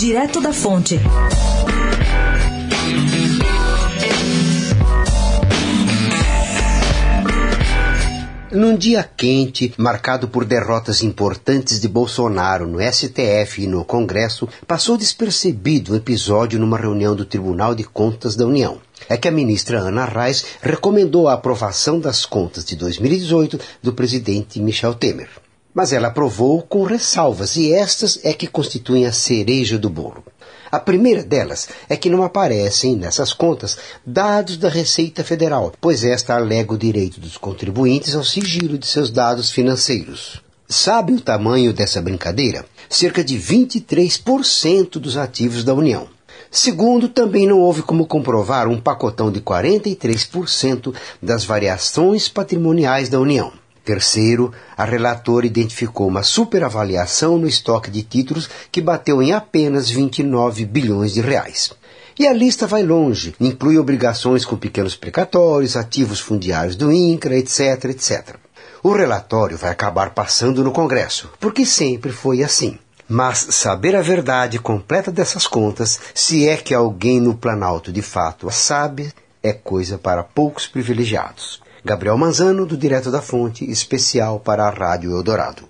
Direto da Fonte. Num dia quente, marcado por derrotas importantes de Bolsonaro no STF e no Congresso, passou despercebido um episódio numa reunião do Tribunal de Contas da União. É que a ministra Ana Reis recomendou a aprovação das contas de 2018 do presidente Michel Temer. Mas ela aprovou com ressalvas, e estas é que constituem a cereja do bolo. A primeira delas é que não aparecem nessas contas dados da Receita Federal, pois esta alega o direito dos contribuintes ao sigilo de seus dados financeiros. Sabe o tamanho dessa brincadeira? Cerca de 23% dos ativos da União. Segundo, também não houve como comprovar um pacotão de 43% das variações patrimoniais da União. Terceiro, a relatora identificou uma superavaliação no estoque de títulos que bateu em apenas 29 bilhões de reais. E a lista vai longe, inclui obrigações com pequenos precatórios, ativos fundiários do INCRA, etc, etc. O relatório vai acabar passando no Congresso, porque sempre foi assim. Mas saber a verdade completa dessas contas, se é que alguém no Planalto de fato a sabe, é coisa para poucos privilegiados. Gabriel Manzano, do Direto da Fonte, especial para a Rádio Eldorado.